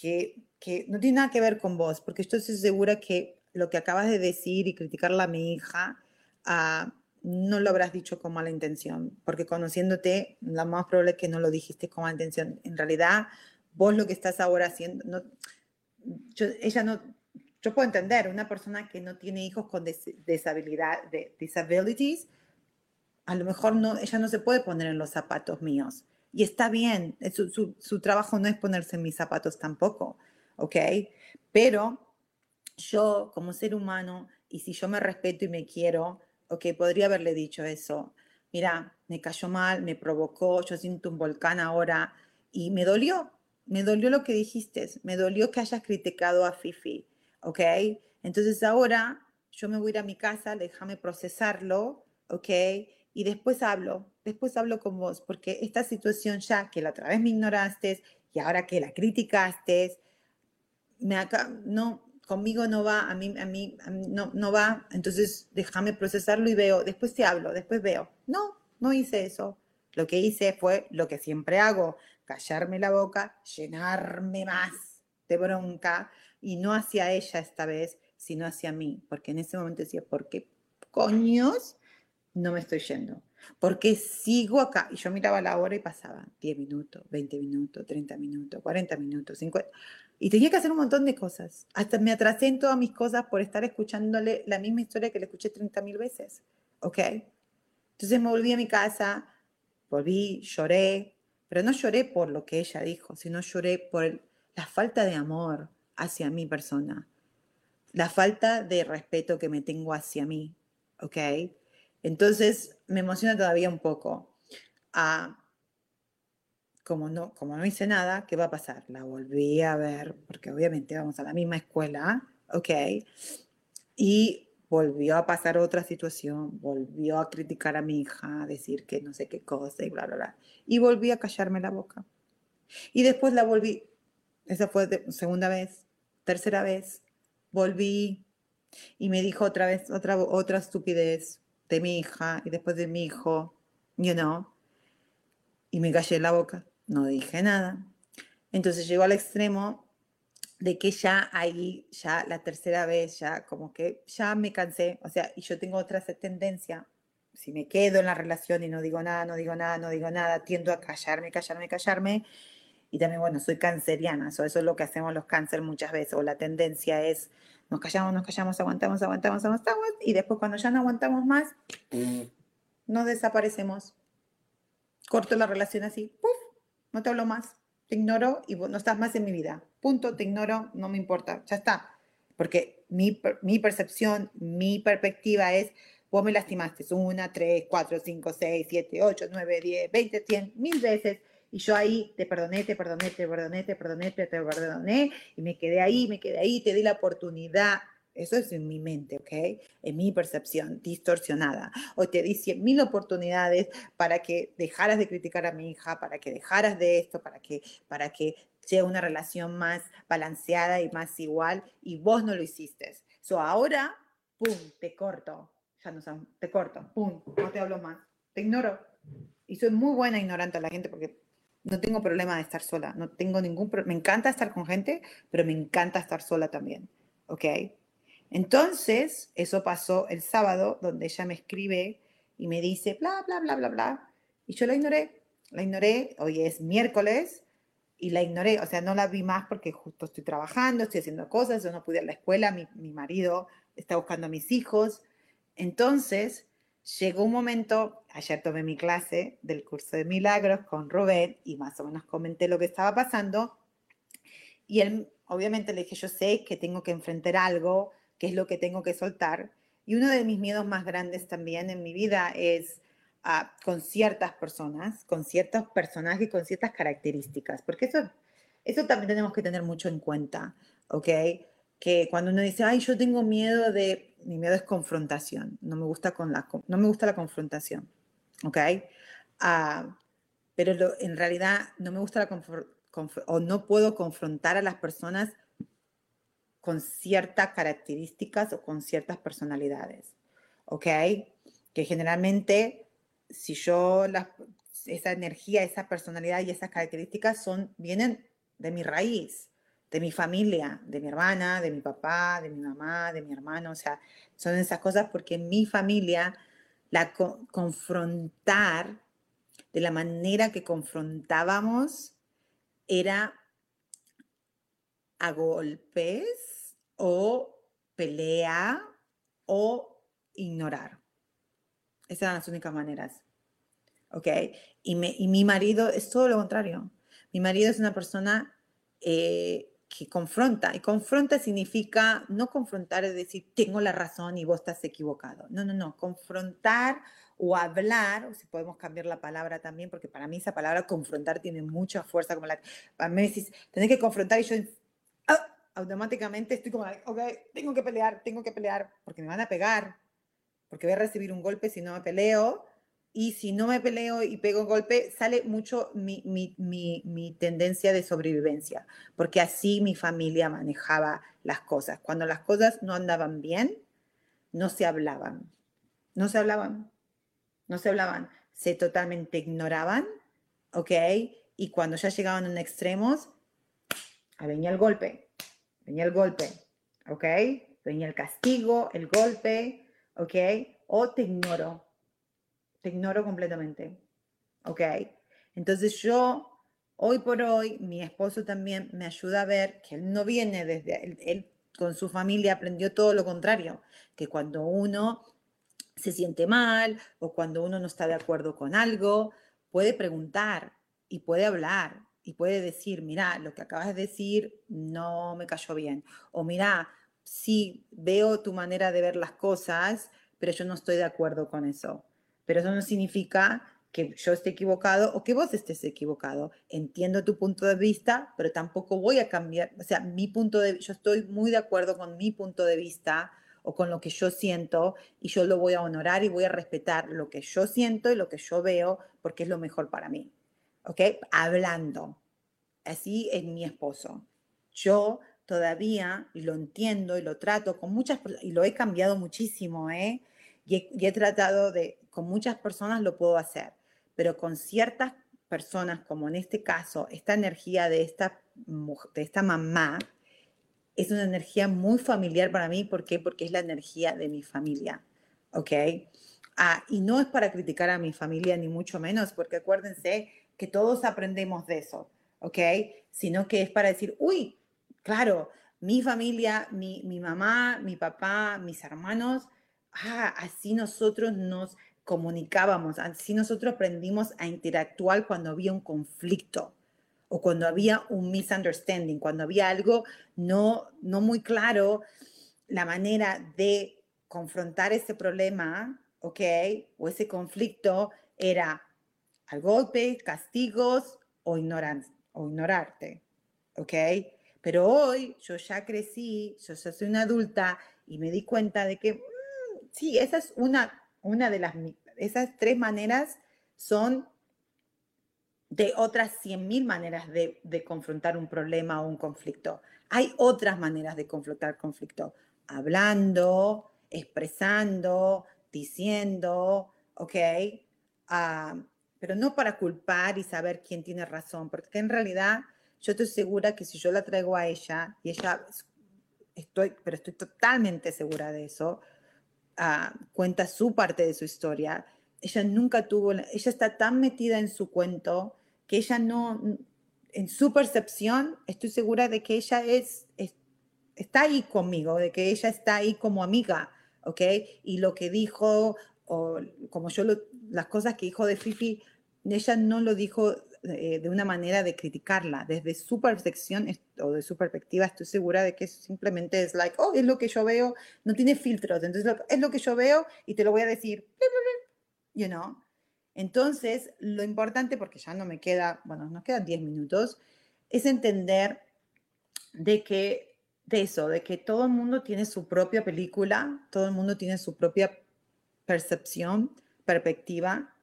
que, que no tiene nada que ver con vos, porque estoy segura que lo que acabas de decir y criticarla a mi hija, uh, no lo habrás dicho con mala intención, porque conociéndote, lo más probable es que no lo dijiste con mala intención. En realidad, vos lo que estás ahora haciendo, no, ella no, yo puedo entender, una persona que no tiene hijos con deshabilidad, de disabilities, a lo mejor no, ella no se puede poner en los zapatos míos. Y está bien, su, su, su trabajo no es ponerse en mis zapatos tampoco, ¿ok? Pero yo como ser humano, y si yo me respeto y me quiero, ok, podría haberle dicho eso. Mira, me cayó mal, me provocó, yo siento un volcán ahora y me dolió, me dolió lo que dijiste, me dolió que hayas criticado a Fifi, ok. Entonces ahora yo me voy a ir a mi casa, déjame procesarlo, ok, y después hablo, después hablo con vos, porque esta situación ya que la otra vez me ignoraste y ahora que la criticaste, me acá, no, conmigo no va, a mí, a mí, no, no va, entonces déjame procesarlo y veo, después te hablo, después veo. No, no hice eso. Lo que hice fue lo que siempre hago, callarme la boca, llenarme más de bronca y no hacia ella esta vez, sino hacia mí, porque en ese momento decía, ¿por qué coños no me estoy yendo? Porque sigo acá. Y yo miraba la hora y pasaba 10 minutos, 20 minutos, 30 minutos, 40 minutos, 50. Y tenía que hacer un montón de cosas. Hasta me atrasé en todas mis cosas por estar escuchándole la misma historia que le escuché 30 mil veces. ¿Ok? Entonces me volví a mi casa, volví, lloré, pero no lloré por lo que ella dijo, sino lloré por la falta de amor hacia mi persona, la falta de respeto que me tengo hacia mí. ¿Ok? Entonces me emociona todavía un poco. Como no, como no hice nada, ¿qué va a pasar? La volví a ver, porque obviamente vamos a la misma escuela, ¿ok? Y volvió a pasar otra situación, volvió a criticar a mi hija, a decir que no sé qué cosa y bla, bla, bla. Y volví a callarme la boca. Y después la volví, esa fue de, segunda vez, tercera vez, volví y me dijo otra vez, otra, otra estupidez de mi hija y después de mi hijo, you know, y me callé la boca no dije nada. Entonces llegó al extremo de que ya ahí, ya la tercera vez, ya como que ya me cansé, o sea, y yo tengo otra tendencia, si me quedo en la relación y no digo nada, no digo nada, no digo nada, tiendo a callarme, callarme, callarme, y también, bueno, soy canceriana, eso, eso es lo que hacemos los cáncer muchas veces, o la tendencia es, nos callamos, nos callamos, aguantamos, aguantamos, aguantamos, y después cuando ya no aguantamos más, nos desaparecemos. Corto la relación así, ¡puf! no te hablo más, te ignoro y no estás más en mi vida. Punto, te ignoro, no me importa, ya está. Porque mi, mi percepción, mi perspectiva es, vos me lastimaste una, tres, cuatro, cinco, seis, siete, ocho, nueve, diez, veinte, cien, mil veces. Y yo ahí te perdoné, te perdoné, te perdoné, te perdoné, te perdoné, y me quedé ahí, me quedé ahí, te di la oportunidad eso es en mi mente, ¿ok? En mi percepción distorsionada. O te di 100 mil oportunidades para que dejaras de criticar a mi hija, para que dejaras de esto, para que, para que sea una relación más balanceada y más igual, y vos no lo hiciste. So ahora, pum, te corto. Ya no sé, te corto, pum, no te hablo más. Te ignoro. Y soy muy buena ignorante a la gente porque no tengo problema de estar sola. No tengo ningún Me encanta estar con gente, pero me encanta estar sola también. ¿Ok? Entonces, eso pasó el sábado, donde ella me escribe y me dice, bla, bla, bla, bla, bla. Y yo la ignoré, la ignoré, hoy es miércoles, y la ignoré, o sea, no la vi más porque justo estoy trabajando, estoy haciendo cosas, yo no pude ir a la escuela, mi, mi marido está buscando a mis hijos. Entonces, llegó un momento, ayer tomé mi clase del curso de milagros con Rubén y más o menos comenté lo que estaba pasando, y él obviamente le dije, yo sé que tengo que enfrentar algo, que es lo que tengo que soltar. Y uno de mis miedos más grandes también en mi vida es ah, con ciertas personas, con ciertos personajes, con ciertas características, porque eso, eso también tenemos que tener mucho en cuenta, ¿ok? Que cuando uno dice, ay, yo tengo miedo de, mi miedo es confrontación, no me gusta, con la, no me gusta la confrontación, ¿ok? Ah, pero en realidad no me gusta la confrontación o no puedo confrontar a las personas con ciertas características o con ciertas personalidades, ¿ok? Que generalmente, si yo, esa energía, esa personalidad y esas características son, vienen de mi raíz, de mi familia, de mi hermana, de mi papá, de mi mamá, de mi hermano, o sea, son esas cosas porque en mi familia la confrontar de la manera que confrontábamos era a golpes o pelea o ignorar. Esas eran las únicas maneras. ¿Ok? Y, mi marido es todo lo contrario. Mi marido es una persona eh, que confronta. Y confronta significa, no confrontar es decir, tengo la razón y vos estás equivocado. No, no, no. Confrontar o hablar, o si podemos cambiar la palabra también, porque para mí esa palabra confrontar tiene mucha fuerza, como la, para mí decís, tenés que confrontar y yo ah, automáticamente estoy como, ok, tengo que pelear, tengo que pelear, porque me van a pegar, porque voy a recibir un golpe si no me peleo, y si no me peleo y pego un golpe, sale mucho mi, mi, mi, mi, tendencia de sobrevivencia, porque así mi familia manejaba las cosas. Cuando las cosas no andaban bien, no se hablaban, no se hablaban no se hablaban, se totalmente ignoraban, ¿ok? Y cuando ya llegaban a extremos, venía el golpe, venía el golpe, ¿ok? Venía el castigo, el golpe, ¿ok? O te ignoro, te ignoro completamente, ¿ok? Entonces yo, hoy por hoy, mi esposo también me ayuda a ver que él no viene desde, él, él con su familia aprendió todo lo contrario, que cuando uno se siente mal o cuando uno no está de acuerdo con algo, puede preguntar y puede hablar y puede decir, mira, lo que acabas de decir no me cayó bien. O mira, sí veo tu manera de ver las cosas, pero yo no estoy de acuerdo con eso. Pero eso no significa que yo esté equivocado o que vos estés equivocado. Entiendo tu punto de vista, pero tampoco voy a cambiar, o sea, mi punto de yo estoy muy de acuerdo con mi punto de vista o con lo que yo siento y yo lo voy a honorar y voy a respetar lo que yo siento y lo que yo veo porque es lo mejor para mí. ¿Ok? Hablando. Así es mi esposo. Yo todavía lo entiendo y lo trato con muchas y lo he cambiado muchísimo, ¿eh? Y he, y he tratado de, con muchas personas lo puedo hacer, pero con ciertas personas, como en este caso, esta energía de esta, de esta mamá, es una energía muy familiar para mí. ¿Por qué? Porque es la energía de mi familia. ¿Ok? Ah, y no es para criticar a mi familia, ni mucho menos, porque acuérdense que todos aprendemos de eso. ¿Ok? Sino que es para decir, uy, claro, mi familia, mi, mi mamá, mi papá, mis hermanos, ah, así nosotros nos comunicábamos, así nosotros aprendimos a interactuar cuando había un conflicto o cuando había un misunderstanding, cuando había algo no, no muy claro, la manera de confrontar ese problema, ¿ok? O ese conflicto era al golpe, castigos o, o ignorarte, ¿ok? Pero hoy yo ya crecí, yo ya soy una adulta y me di cuenta de que mm, sí, esa es una, una de las, esas tres maneras son de otras 100.000 maneras de, confrontar un problema o un conflicto. Hay otras maneras de confrontar conflicto. Hablando, expresando, diciendo, ¿ok? Ah, pero no para culpar y saber quién tiene razón, porque en realidad yo estoy segura que si yo la traigo a ella, y ella, estoy, pero estoy totalmente segura de eso, ah, cuenta su parte de su historia, ella nunca tuvo, ella está tan metida en su cuento que ella no, en su percepción, estoy segura de que ella es, está ahí conmigo, de que ella está ahí como amiga, ¿ok? Y lo que dijo, o como yo, las cosas que dijo de Fifi, ella no lo dijo eh, de una manera de criticarla. Desde su percepción o de su perspectiva, estoy segura de que simplemente es like, oh, es lo que yo veo, no tiene filtros, entonces es lo que yo veo y te lo voy a decir, you know. Entonces, lo importante, porque ya no me queda, bueno, nos quedan 10 minutos, es entender de que, de eso, de que todo el mundo tiene su propia película, todo el mundo tiene su propia percepción, perspectiva,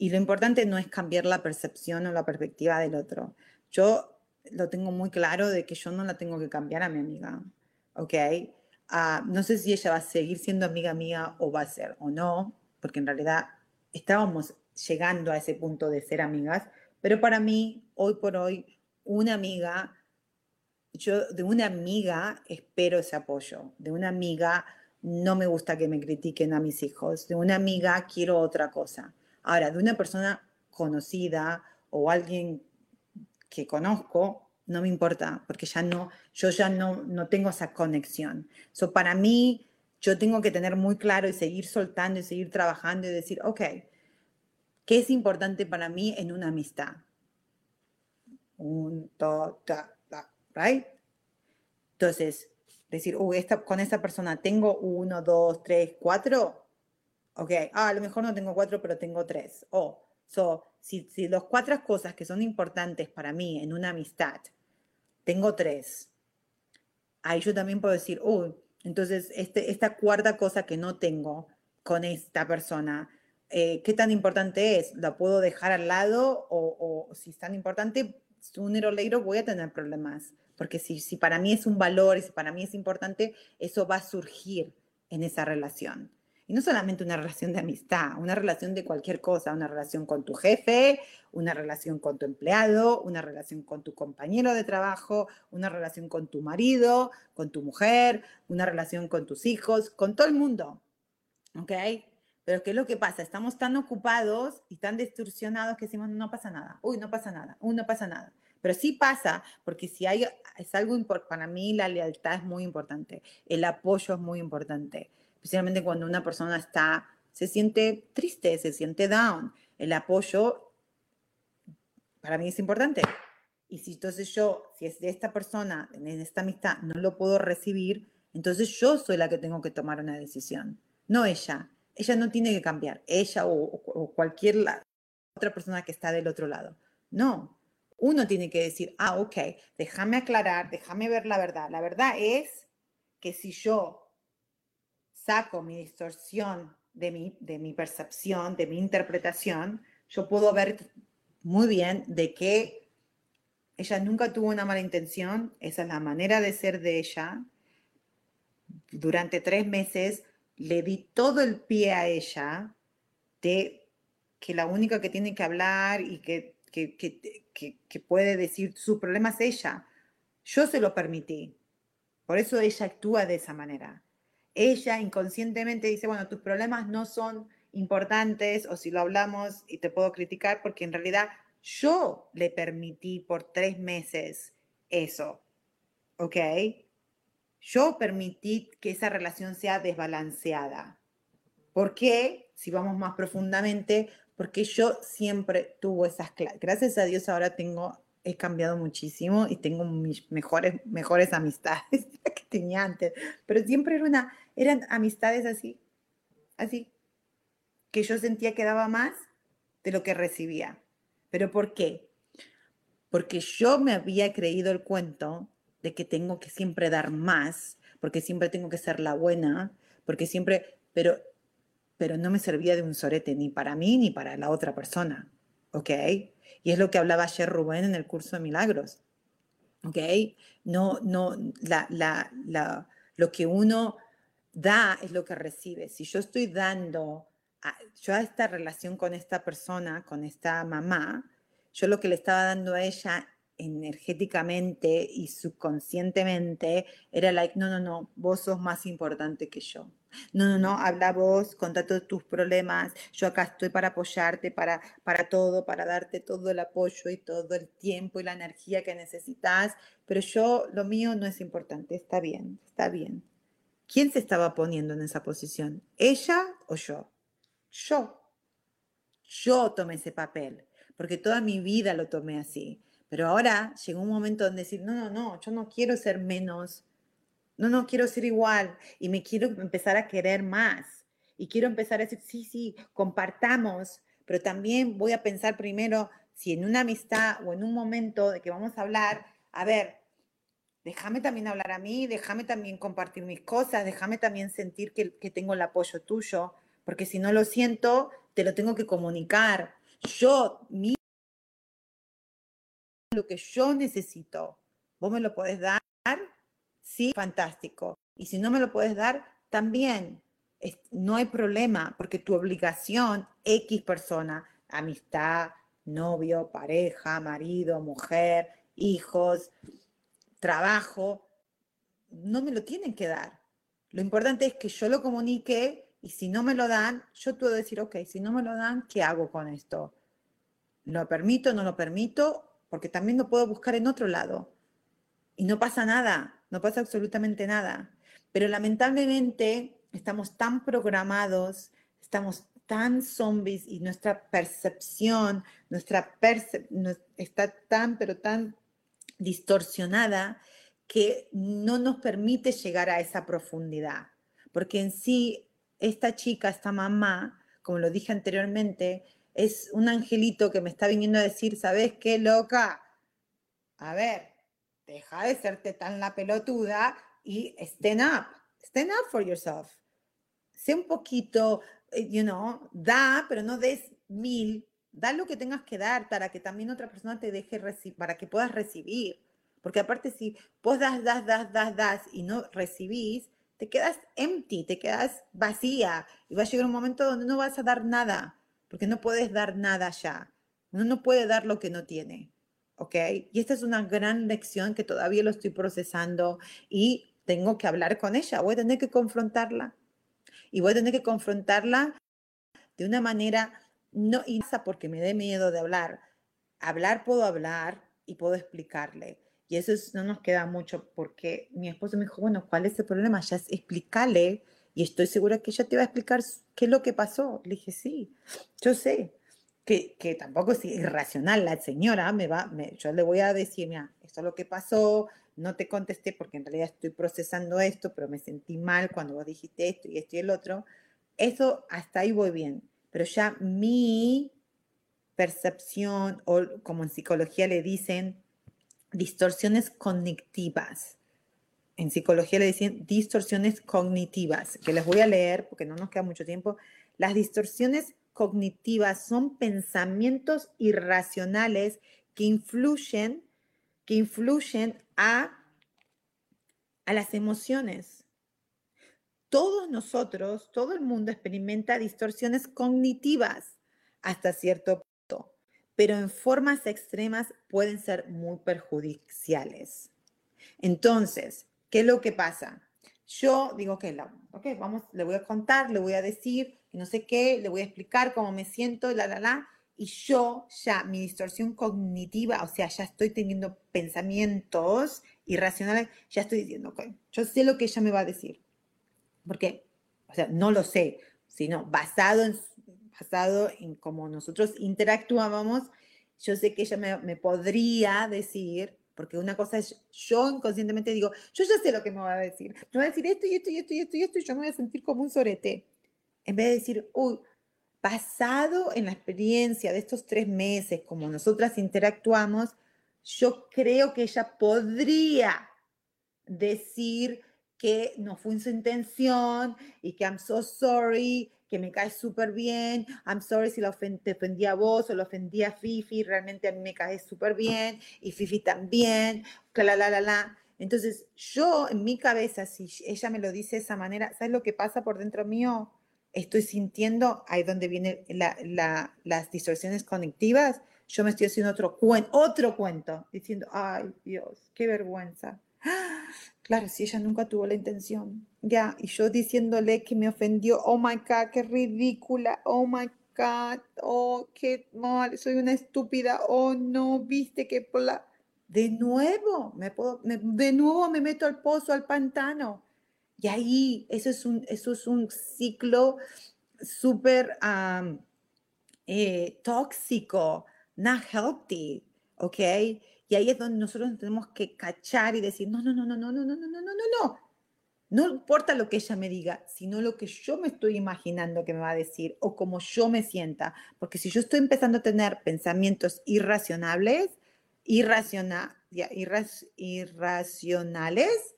y lo importante no es cambiar la percepción o la perspectiva del otro. Yo lo tengo muy claro de que yo no la tengo que cambiar a mi amiga, ¿ok? Ah, no sé si ella va a seguir siendo amiga mía o va a ser o no, porque en realidad estábamos llegando a ese punto de ser amigas, pero para mí, hoy por hoy, una amiga, yo de una amiga espero ese apoyo, de una amiga no me gusta que me critiquen a mis hijos, de una amiga quiero otra cosa. Ahora, de una persona conocida o alguien que conozco, no me importa, porque ya no, yo ya no, no tengo esa conexión. So, para mí, yo tengo que tener muy claro y seguir soltando y seguir trabajando y decir, ok, ¿qué es importante para mí en una amistad? Un, ta, right? Entonces, decir, uh, esta, con esta persona tengo uno, dos, tres, cuatro, Ok, ah, a lo mejor no tengo cuatro, pero tengo tres. O, oh, so, si, si las cuatro cosas que son importantes para mí en una amistad, tengo tres, ahí yo también puedo decir, uy, entonces este, esta cuarta cosa que no tengo con esta persona, eh, ¿qué tan importante es? ¿La puedo dejar al lado o, o si es tan importante, sooner or later voy a tener problemas? Porque si, si para mí es un valor y si para mí es importante, eso va a surgir en esa relación. Y no solamente una relación de amistad, una relación de cualquier cosa, una relación con tu jefe, una relación con tu empleado, una relación con tu compañero de trabajo, una relación con tu marido, con tu mujer, una relación con tus hijos, con todo el mundo. ¿Ok? Pero ¿qué es lo que pasa? Estamos tan ocupados y tan distorsionados que decimos, no pasa nada, uy, no pasa nada, uy, no pasa nada. Pero sí pasa, porque si hay, es algo importante, para mí la lealtad es muy importante, el apoyo es muy importante especialmente cuando una persona está, se siente triste, se siente down. El apoyo para mí es importante. Y si entonces yo, si es de esta persona, en esta amistad, no lo puedo recibir, entonces yo soy la que tengo que tomar una decisión, no ella. Ella no tiene que cambiar, ella o, cualquier otra persona que está del otro lado. No, uno tiene que decir, ah, ok, déjame aclarar, déjame ver la verdad. La verdad es que si yo saco mi distorsión de mi, de mi percepción, de mi interpretación, yo puedo ver muy bien de que ella nunca tuvo una mala intención, esa es la manera de ser de ella. Durante tres meses le di todo el pie a ella de que la única que tiene que hablar y que, que, que, puede decir su problema es ella. Yo se lo permití. Por eso ella actúa de esa manera ella inconscientemente dice, bueno, tus problemas no son importantes o si lo hablamos y te puedo criticar porque en realidad yo le permití por tres meses eso, ¿ok? Yo permití que esa relación sea desbalanceada. ¿Por qué? Si vamos más profundamente, porque yo siempre tuve esas clases. Gracias a Dios ahora tengo he cambiado muchísimo y tengo mis mejores, mejores amistades que tenía antes, pero siempre era eran amistades así, así, que yo sentía que daba más de lo que recibía. ¿Pero por qué? Porque yo me había creído el cuento de que tengo que siempre dar más, porque siempre tengo que ser la buena, porque siempre, pero, pero no me servía de un sorete ni para mí ni para la otra persona, ¿ok? Y es lo que hablaba ayer Rubén en el curso de milagros. ¿Ok? No, no, la, la, la, lo que uno da es lo que recibe. Si yo estoy dando, a, yo a esta relación con esta persona, con esta mamá, yo lo que le estaba dando a ella energéticamente y subconscientemente era like, no, no, no, vos sos más importante que yo. No, no, no, habla vos, contá todos tus problemas, yo acá estoy para apoyarte, para, para todo, para darte todo el apoyo y todo el tiempo y la energía que necesitas, pero yo, lo mío no es importante, está bien, está bien. ¿Quién se estaba poniendo en esa posición? ¿Ella o yo? Yo. Yo tomé ese papel porque toda mi vida lo tomé así. Pero ahora llegó un momento donde decir, no, no, no, yo no quiero ser menos, no, no quiero ser igual y me quiero empezar a querer más. Y quiero empezar a decir, sí, sí, compartamos, pero también voy a pensar primero si en una amistad o en un momento de que vamos a hablar, a ver, déjame también hablar a mí, déjame también compartir mis cosas, déjame también sentir que, que tengo el apoyo tuyo, porque si no lo siento, te lo tengo que comunicar. Yo, mi, lo que yo necesito, vos me lo podés dar, sí, fantástico. Y si no me lo puedes dar, también no hay problema, porque tu obligación, X persona, amistad, novio, pareja, marido, mujer, hijos, trabajo, no me lo tienen que dar. Lo importante es que yo lo comunique y si no me lo dan, yo puedo decir, ok, si no me lo dan, ¿qué hago con esto? ¿Lo permito, no lo permito? Porque también lo puedo buscar en otro lado. Y no pasa nada, no pasa absolutamente nada. Pero lamentablemente estamos tan programados, estamos tan zombies y nuestra percepción, nuestra está tan, pero tan distorsionada que no nos permite llegar a esa profundidad. Porque en sí esta chica, esta mamá, como lo dije anteriormente, es un angelito que me está viniendo a decir, ¿sabes qué, loca? A ver, deja de serte tan la pelotuda y stand up, stand up for yourself. Sé un poquito, eh, you know, da, pero no des mil, da lo que tengas que dar para que también otra persona te deje recibir, para que puedas recibir. Porque aparte si vos das, das, das, das, das y no recibís, te quedas empty, te quedas vacía y va a llegar un momento donde no vas a dar nada, porque no puedes dar nada ya. Uno no puede dar lo que no tiene, ¿ok? Y esta es una gran lección que todavía lo estoy procesando y tengo que hablar con ella, voy a tener que confrontarla. Y voy a tener que confrontarla de una manera no pasa porque me dé miedo de hablar. Hablar puedo hablar y puedo explicarle y eso no nos queda mucho porque mi esposo me dijo, bueno, ¿cuál es el problema? Ya es explicarle y estoy segura que ella te va a explicar qué es lo que pasó. Le dije, sí, yo sé que, tampoco es irracional. La señora me va, yo le voy a decir, mira, esto es lo que pasó, no te contesté porque en realidad estoy procesando esto, pero me sentí mal cuando vos dijiste esto y esto y el otro. Eso hasta ahí voy bien, pero ya mi percepción o como en psicología le dicen, distorsiones cognitivas. En psicología le dicen distorsiones cognitivas, que les voy a leer porque no nos queda mucho tiempo. Las distorsiones cognitivas son pensamientos irracionales que influyen, que influyen a, a las emociones. Todos nosotros, todo el mundo experimenta distorsiones cognitivas hasta cierto pero en formas extremas pueden ser muy perjudiciales. Entonces, ¿qué es lo que pasa? Yo digo que, vamos, le voy a contar, le voy a decir, no sé qué, le voy a explicar cómo me siento, la, la, la, y yo ya, mi distorsión cognitiva, o sea, ya estoy teniendo pensamientos irracionales, ya estoy diciendo, ok, yo sé lo que ella me va a decir. Porque, o sea, no lo sé, sino basado en basado en cómo nosotros interactuábamos, yo sé que ella me, podría decir, porque una cosa es, yo inconscientemente digo, yo ya sé lo que me va a decir, me va a decir esto y esto y esto y esto y esto, y yo me voy a sentir como un sorete. En vez de decir, uy, basado en la experiencia de estos tres meses, como nosotras interactuamos, yo creo que ella podría decir que no fue su intención y que I'm so sorry que me cae súper bien, I'm sorry si la te ofendí a vos o lo ofendí a Fifi, realmente a mí me cae súper bien y Fifi también, la, la, la, la. Entonces, yo en mi cabeza, si ella me lo dice de esa manera, ¿sabes lo que pasa por dentro mío? Estoy sintiendo, ahí donde vienen las distorsiones conectivas, yo me estoy haciendo otro, otro cuento, diciendo, ay Dios, qué vergüenza. Claro, si ella nunca tuvo la intención. Ya, y yo diciéndole que me ofendió, oh my God, qué ridícula, oh my God, oh, qué mal, soy una estúpida, oh no, viste que De nuevo, me puedo, de nuevo me meto al pozo, al pantano. Y ahí, eso es un, eso es un ciclo súper eh, tóxico, not healthy, ¿ok? Y ahí es donde nosotros tenemos que cachar y decir, no, no, no, no, no, no, no, no, no, no, no. No importa lo que ella me diga, sino lo que yo me estoy imaginando que me va a decir o cómo yo me sienta. Porque si yo estoy empezando a tener pensamientos irracionables, irraciona, irracionales,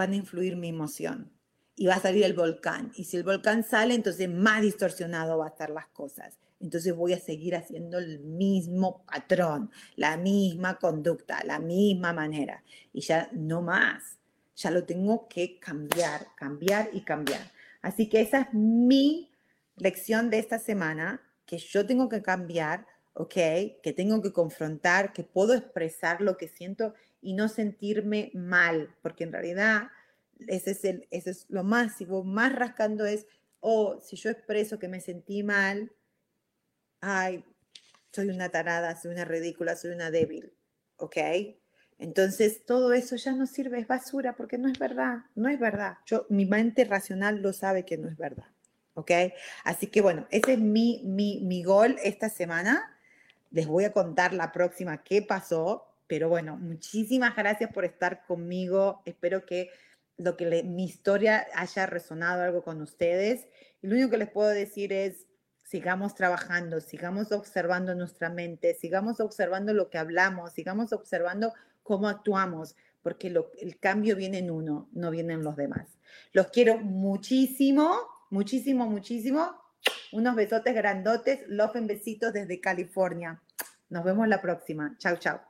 van a influir mi emoción y va a salir el volcán. Y si el volcán sale, entonces más distorsionado va a estar las cosas. Entonces voy a seguir haciendo el mismo patrón, la misma conducta, la misma manera. Y ya no más ya lo tengo que cambiar, cambiar y cambiar. Así que esa es mi lección de esta semana, que yo tengo que cambiar, ¿ok? Que tengo que confrontar, que puedo expresar lo que siento y no sentirme mal, porque en realidad ese es, el, ese es lo más, si vos más rascando es, o oh, si yo expreso que me sentí mal, ay, soy una tarada, soy una ridícula, soy una débil, ¿ok? Entonces, todo eso ya no sirve, es basura, porque no es verdad, no es verdad. Yo, mi mente racional lo sabe que no es verdad. ¿Ok? Así que bueno, ese es mi, mi, mi gol esta semana. Les voy a contar la próxima qué pasó, pero bueno, muchísimas gracias por estar conmigo. Espero que lo que mi historia haya resonado algo con ustedes. Y lo único que les puedo decir es, sigamos trabajando, sigamos observando nuestra mente, sigamos observando lo que hablamos, sigamos observando cómo actuamos, porque el cambio viene en uno, no viene en los demás. Los quiero muchísimo, muchísimo, muchísimo. Unos besotes grandotes, en besitos desde California. Nos vemos la próxima. Chao, chao.